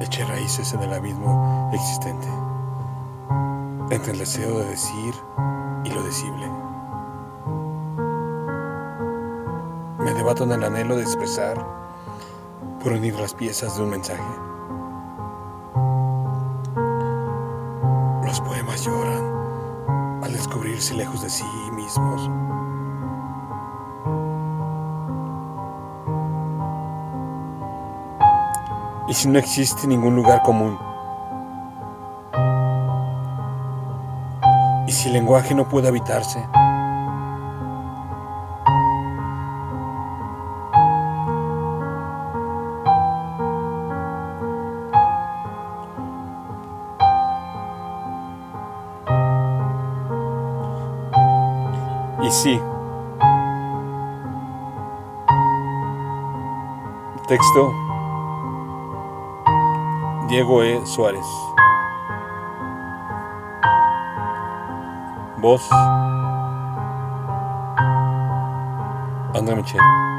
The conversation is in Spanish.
eché raíces en el abismo existente, entre el deseo de decir y lo decible. Me debato en el anhelo de expresar por unir las piezas de un mensaje. Los poemas lloran al descubrirse lejos de sí mismos. ¿Y si no existe ningún lugar común? ¿Y si el lenguaje no puede habitarse? Y sí. Texto. Diego E. Suárez. Voz. André Michel.